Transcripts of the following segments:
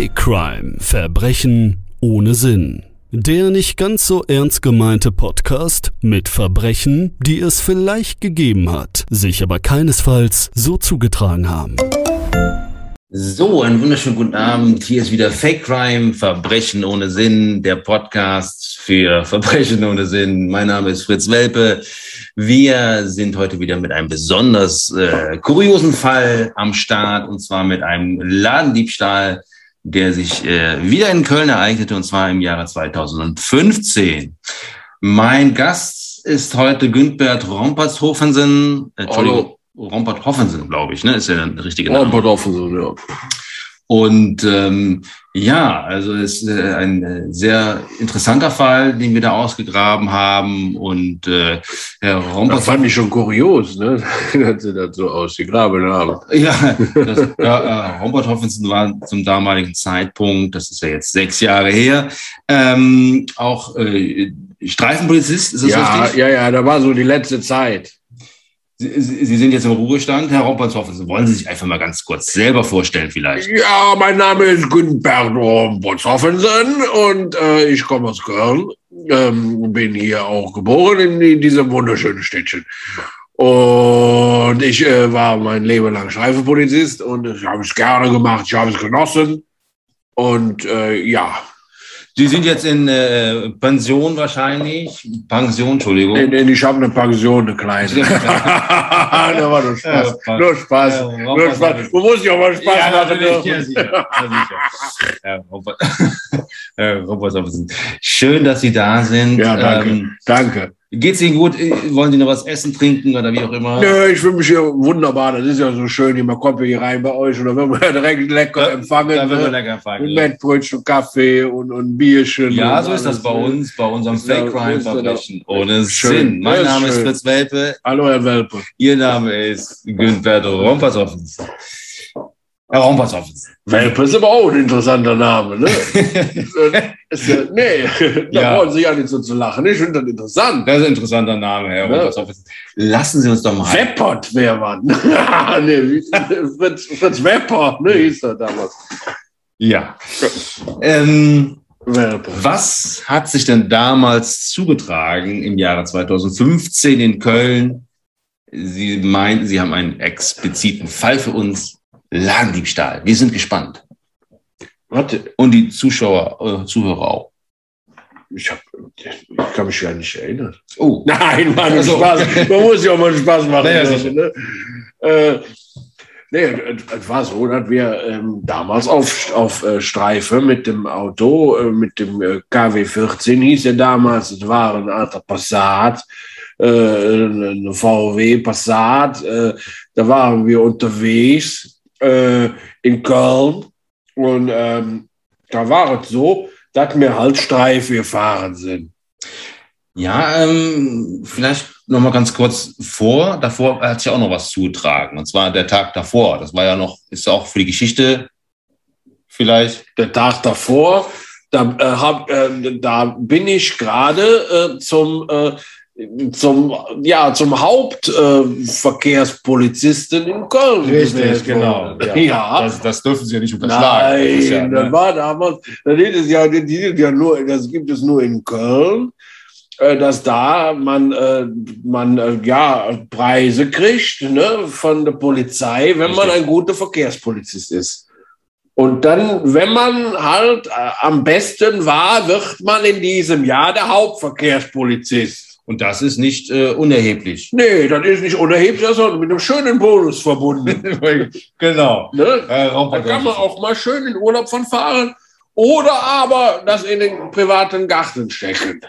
Fake Crime Verbrechen ohne Sinn. Der nicht ganz so ernst gemeinte Podcast mit Verbrechen, die es vielleicht gegeben hat, sich aber keinesfalls so zugetragen haben. So, einen wunderschönen guten Abend. Hier ist wieder Fake Crime, Verbrechen ohne Sinn, der Podcast für Verbrechen ohne Sinn. Mein Name ist Fritz Welpe. Wir sind heute wieder mit einem besonders äh, kuriosen Fall am Start, und zwar mit einem Ladendiebstahl, der sich äh, wieder in Köln ereignete, und zwar im Jahre 2015. Mein Gast ist heute Güntbert Rompertshofensen. Entschuldigung. Rompert Hoffensen, glaube ich, ne? Ist ja der richtige Name. Rompert Hoffensen, ja. Und ähm, ja, also es ist äh, ein äh, sehr interessanter Fall, den wir da ausgegraben haben. Und äh, Herr Rompert. Das fand ich schon kurios, ne? dass Sie das so ausgegraben haben. Ja, das, ja äh, Rompert Hoffensen war zum damaligen Zeitpunkt, das ist ja jetzt sechs Jahre her, ähm, auch äh, Streifenpolizist, ist das ja, richtig? Ja, ja, da war so die letzte Zeit. Sie, Sie sind jetzt im Ruhestand, Herr Rompertshoffen. Wollen Sie sich einfach mal ganz kurz selber vorstellen vielleicht? Ja, mein Name ist Günbert Rompertshoffensen und äh, ich komme aus Köln. Ähm, bin hier auch geboren in, in diesem wunderschönen Städtchen. Und ich äh, war mein Leben lang Streifenpolizist und ich habe es gerne gemacht, ich habe es genossen. Und äh, ja, Sie sind jetzt in äh, Pension wahrscheinlich. Pension, Entschuldigung. Nee, nee, ich habe eine Pension, eine kleine. da war nur Spaß. Ja, nur Spaß. Ja, nur Spaß. Du musst ja auch mal Spaß Ja, machen. natürlich, ja, sicher. Ja, sicher. Ja, Robertshausen. Schön, dass Sie da sind. Ja, danke. Ähm, danke. Geht's Ihnen gut? Wollen Sie noch was essen, trinken oder wie auch immer? Nö, ich fühle mich hier wunderbar. Das ist ja so schön. Man kommt hier rein bei euch und dann wird man ja direkt lecker Da- empfangen. Da wird man ne? lecker Mit fangen. Mettbrötchen, Kaffee und, und Bierchen. Ja, und so ist das bei ne? uns, bei unserem ja- Fake Crime ja Verbrechen ohne Schön. Sinn. Mein Ja, Name ist. Fritz Welpe. Hallo, Herr Welpe. Ihr Name ist Günther Rompershoffen. Herr Rompershoffen. Welpe ist aber auch ein interessanter Name, ne? ist ja, nee, da Ja. brauchen Sie ja nicht so zu lachen. Ich finde das interessant. Das ist ein interessanter Name, Herr Ja. Lassen Sie uns doch mal. Weppert wäre man. nee, Fritz, Fritz Wepper, ne, hieß er damals. Ja. Ähm, was hat sich denn damals zugetragen im Jahre 2015 in Köln? Sie meinten, Sie haben einen expliziten Fall für uns. Ladendiebstahl. Wir sind gespannt. Warte, Und die Zuschauer, äh, Zuhörer auch. ich, hab, ich kann mich ja nicht erinnern. Oh, Nein, nur Also, Spaß. Man muss ja auch mal Spaß machen. Naja, sicher. ne? äh, nee, es war so, dass wir ähm, damals auf, auf äh, Streife mit dem Auto, äh, mit dem äh, KW 14 hieß er damals, es war ein alter Passat, äh, eine VW Passat, äh, da waren wir unterwegs äh, in Köln und ähm, da war es so, dass wir halt Streife gefahren sind. Ja, ähm, vielleicht noch mal ganz kurz vor. Davor hat sich ja auch noch was zugetragen. Und zwar der Tag davor. Das war ja noch, ist ja auch für die Geschichte vielleicht. der Tag davor, da, äh, hab, äh, da bin ich gerade äh, zum, äh, zum, ja, zum Hauptverkehrspolizisten in Köln. gewählt worden. Ja. Das, das dürfen Sie ja nicht Nein, das war damals, das, ist ja, ja nur, das gibt es nur in Köln, äh, dass da man, äh, man äh, ja, Preise kriegt ne, von der Polizei, wenn man Richtig. ein guter Verkehrspolizist ist. Und dann, wenn man halt äh, am besten war, wird man in diesem Jahr der Hauptverkehrspolizist. Und das ist nicht äh, unerheblich. Nee, das ist nicht unerheblich, sondern mit einem schönen Bonus verbunden. genau. ne? Äh, Da kann man auch mal schön in Urlaub von fahren oder aber das in den privaten Garten stecken.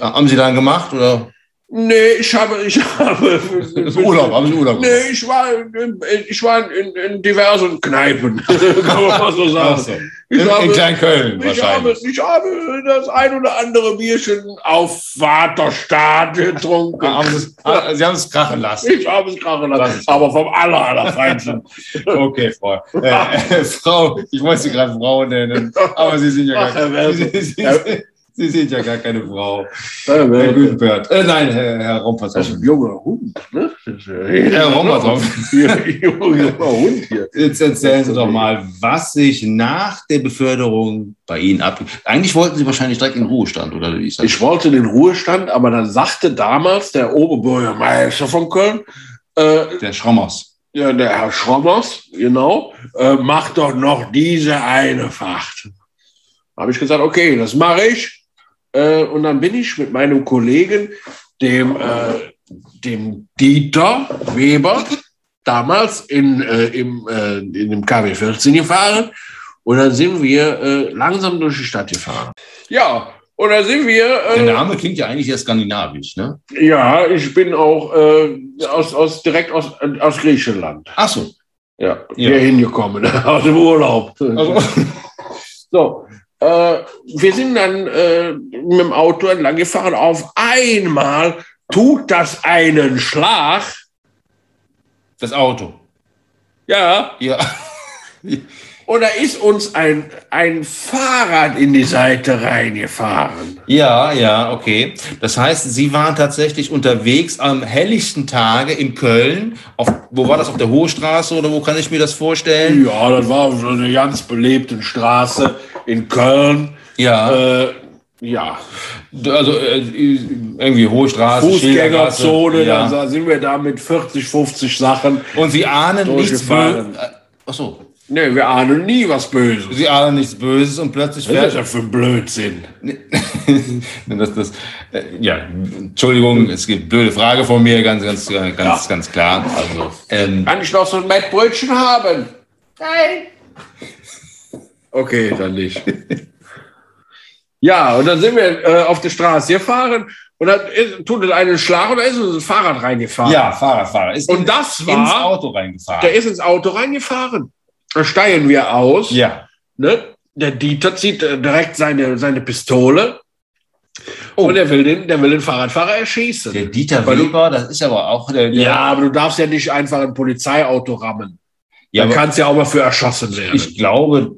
Haben Sie dann gemacht oder? Nee, ich habe, ich habe. Das ist Urlaub, haben Sie Urlaub gemacht? Nee, ich war, in, ich war in, in diversen Kneipen, kann man mal so sagen. so. Ich In, in habe- Kleinköln Ich habe, wahrscheinlich. ich habe das ein oder andere Bierchen auf Vaterstaat getrunken. Ah, haben Sie, ah, Sie haben es krachen lassen. Ich habe es krachen lassen, aber vom aller, allerfeinsten. Okay, Frau. Äh, Frau, ich wollte Sie gerade Frau nennen, aber Sie sind ja gar Welpe. Sie, sind ja gar keine Frau. Herr Gutenberg. Äh, nein, Herr, Herr Rompers. Das ist ein junger Hund, ne? Herr Rompers. Junger junger Hund hier. Jetzt erzählen Sie doch mal, was sich nach der Beförderung bei Ihnen ab. Eigentlich wollten Sie wahrscheinlich direkt in den Ruhestand, oder wie ist das? Ich wollte den Ruhestand, aber dann sagte damals der Oberbürgermeister von Köln, äh, der Schrommers. ja, der Herr Schrommers, genau, äh, mach doch noch diese eine Fahrt. Habe ich gesagt, okay, das mache ich. Äh, und dann bin ich mit meinem Kollegen, dem, äh, dem Dieter Weber, damals in, äh, im, äh, in dem KW 14 gefahren. Und dann sind wir äh, langsam durch die Stadt gefahren. Ja, und dann sind wir. Der Äh, Name klingt ja eigentlich eher skandinavisch, ne? ja, ich bin auch äh, aus, aus, direkt aus, aus Griechenland. Ach so. Ja, Ja. hier hingekommen, aus dem Urlaub. Also, So, äh, wir sind dann äh, mit dem Auto entlang gefahren. Auf einmal tut das einen Schlag. das Auto. Ja, Ja. und da ist uns ein, ein Fahrrad in die Seite reingefahren. Ja, ja, okay. Das heißt, Sie waren tatsächlich unterwegs am helllichten Tage in Köln. Auf, wo war das? Auf der Hohe Straße oder wo kann ich mir das vorstellen? Ja, das war so eine ganz belebte Straße in Köln. Ja. Äh, ja, Also äh, irgendwie Hohe Straße, Fußgängerzone, Schildergasse, da Ja. sind wir da mit 40, 50 Sachen. Und Sie ahnen nichts. Böses. Ach so. Ne, wir ahnen nie was Böses. Sie ahnen nichts Böses und plötzlich Was ist das für ein Blödsinn? das, das, äh, ja, Entschuldigung, es gibt blöde Frage von mir, ganz, ganz, äh, ganz, ganz klar. Also, ähm, Kann ich noch so ein Mettbrötchen haben? Nein. Okay, dann nicht. ja, und dann sind wir äh, auf der Straße gefahren und dann ist, tut es einen Schlag und da ist uns ein Fahrrad reingefahren. ja, Fahrradfahrer ist Und in- das ins war, Auto reingefahren. der ist ins Auto reingefahren. Da steigen wir aus. ja. Ne? Der Dieter zieht äh, direkt seine, seine Pistole Oh. und er will den, der will den Fahrradfahrer erschießen. Der Dieter Weil du- Weber, das ist aber auch der, der ja, aber du darfst ja nicht einfach ein Polizeiauto rammen. ja, da aber kannst du ja auch mal für erschossen werden. ich glaube,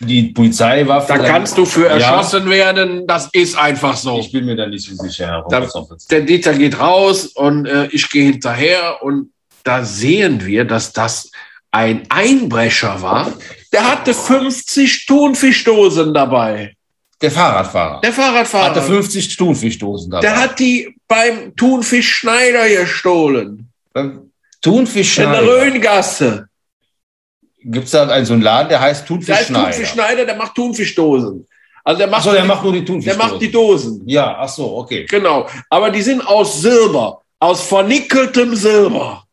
die Polizei war Da kannst du für Ja. erschossen werden, das ist einfach so. Ich bin mir da nicht so sicher, Da-. Der Dieter geht raus und äh, ich gehe hinterher und da sehen wir, dass das ein Einbrecher war. Der hatte 50 Thunfischdosen dabei. Der Fahrradfahrer Der Fahrradfahrer. hatte 50 Thunfischdosen dabei. der hat die beim Thunfisch Schneider gestohlen. Beim Thunfisch In der. Rhöngasse. Gibt es da einen, so einen Laden, der heißt Thunfisch Da ist Schneider? Thunfisch Schneider, der macht Thunfischdosen. Also der macht, Achso, der macht nur die Thunfischdosen. der macht die Dosen. Ja, ach so, okay. Genau. Aber die sind aus Silber. Aus vernickeltem Silber.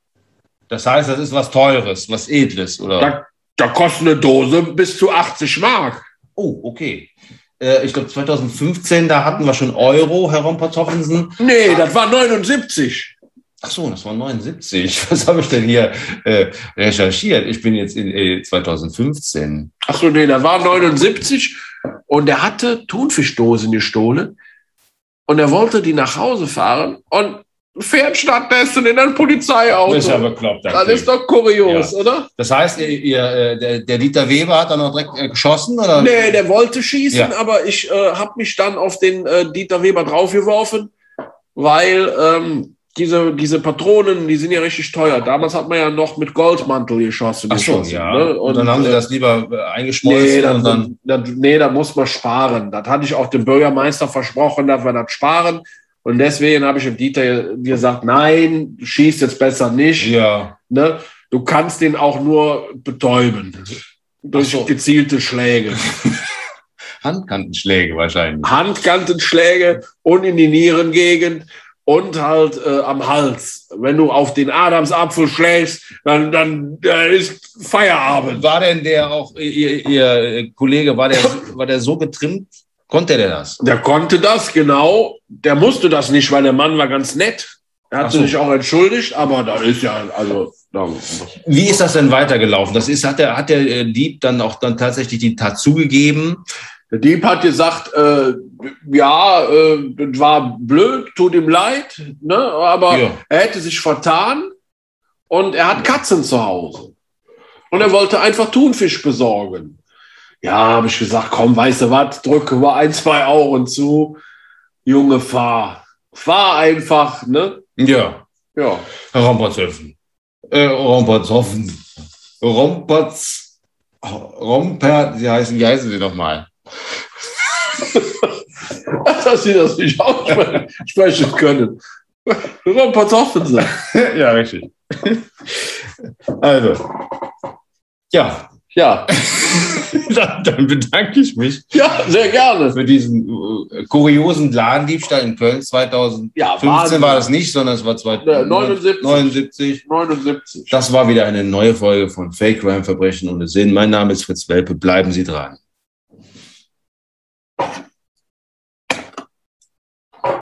Das heißt, das ist was Teures, was Edles, oder? Da, da kostet eine Dose bis zu 80 Mark. oh, okay. Äh, ich glaube, 2015, da hatten wir schon Euro, Herr Rompertoffelsen. Nee, das war 79. Ach so, das war 79. Was habe ich denn hier äh, recherchiert? Ich bin jetzt in äh, 2015. Achso, nee, das war 79. Und er hatte Thunfischdosen gestohlen. Und er wollte die nach Hause fahren und fährt stattdessen in ein Polizeiauto. Das ist ja bekloppt. Das ist doch kurios, oder? Das heißt, ihr, ihr, äh, der, der Dieter Weber hat dann noch direkt äh, geschossen, oder? Nee, der wollte schießen, Ja. aber ich äh, habe mich dann auf den äh, Dieter Weber draufgeworfen, weil ähm, diese, diese Patronen, die sind ja richtig teuer. Damals hat man ja noch mit Goldmantel geschossen. Ach so, geschossen, ja. ne? Und, dann haben sie äh, das lieber äh, eingeschmolzen Nee, und dann, dann. dann, nee, da muss man sparen. Das hatte ich auch dem Bürgermeister versprochen, dass wir das sparen. Und deswegen habe ich dem Dieter gesagt, nein, schieß jetzt besser nicht. Ja. Ne? Du kannst den auch nur betäuben. Durch so. gezielte Schläge. Handkantenschläge wahrscheinlich. Handkantenschläge und in die Nierengegend und halt äh, am Hals. Wenn du auf den Adamsapfel schlägst, dann, dann, dann ist Feierabend. War denn der auch, ihr, ihr Kollege, war der, war der so getrimmt? Konnte der das? Der konnte das, genau. Der musste das nicht, weil der Mann war ganz nett. Er hat so. sich auch entschuldigt, aber da ist ja, also, Wie ist das denn weitergelaufen? Das ist, hat der, hat der äh, Dieb dann auch dann tatsächlich die Tat zugegeben? Der Dieb hat gesagt, äh, ja, äh, das war blöd, tut ihm leid, ne, aber Ja. er hätte sich vertan und er hat Katzen zu Hause. Und er wollte einfach Thunfisch besorgen. Ja, habe ich gesagt, komm, weißt du was, drücke mal ein, zwei Augen zu. Junge, fahr. Fahr einfach, ne? Ja, Ja. Herr Rompertshöfen. Äh, Rompertshöfen. Rompertz. Rompert, wie heißen, wie heißen Sie nochmal? Dass Sie das nicht aussprechen können. Rompertsoffen sein. ja, richtig. Also. Ja, Ja, dann, dann bedanke ich mich ja, sehr gerne. für diesen äh, kuriosen Ladendiebstahl in Köln 2015 Ja, war das nicht, sondern es war 79. 2079. 79. Das war wieder eine neue Folge von Fake Crime Verbrechen ohne Sinn. Mein Name ist Fritz Welpe. Bleiben Sie dran. you